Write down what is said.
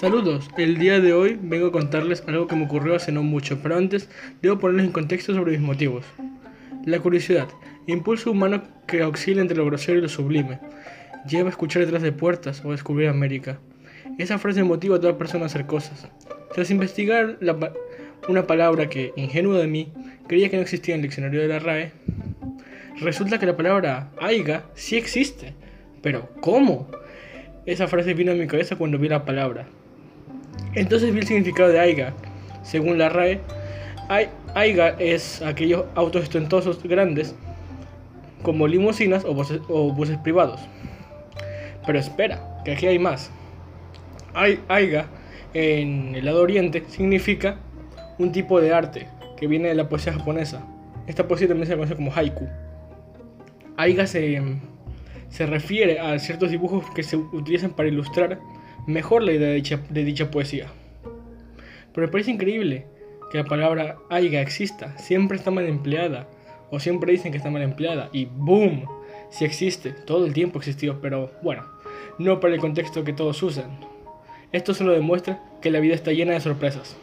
Saludos, el día de hoy vengo a contarles algo que me ocurrió hace no mucho, pero antes debo ponerles en contexto sobre mis motivos. La curiosidad, impulso humano que oscila entre lo grosero y lo sublime, lleva a escuchar detrás de puertas o descubrir América. Esa frase motiva a toda persona a hacer cosas. Tras investigar una palabra que, ingenuo de mí, creía que no existía en el diccionario de la RAE, resulta que la palabra aiga sí existe. Pero, ¿cómo? Esa frase vino a mi cabeza cuando vi la palabra. Entonces vi el significado de AIGA. Según la RAE, AIGA es aquellos autos ostentosos grandes como limusinas o buses, o buses privados. Pero espera, que aquí hay más. AIGA en el lado oriente significa un tipo de arte que viene de la poesía japonesa. Esta poesía también se conoce como haiku. Aiga se, se refiere a ciertos dibujos que se utilizan para ilustrar mejor la idea de dicha, de dicha poesía. Pero me parece increíble que la palabra aiga exista, siempre está mal empleada, o siempre dicen que está mal empleada, y ¡boom! Si existe, todo el tiempo existió, pero bueno, no para el contexto que todos usan. Esto solo demuestra que la vida está llena de sorpresas.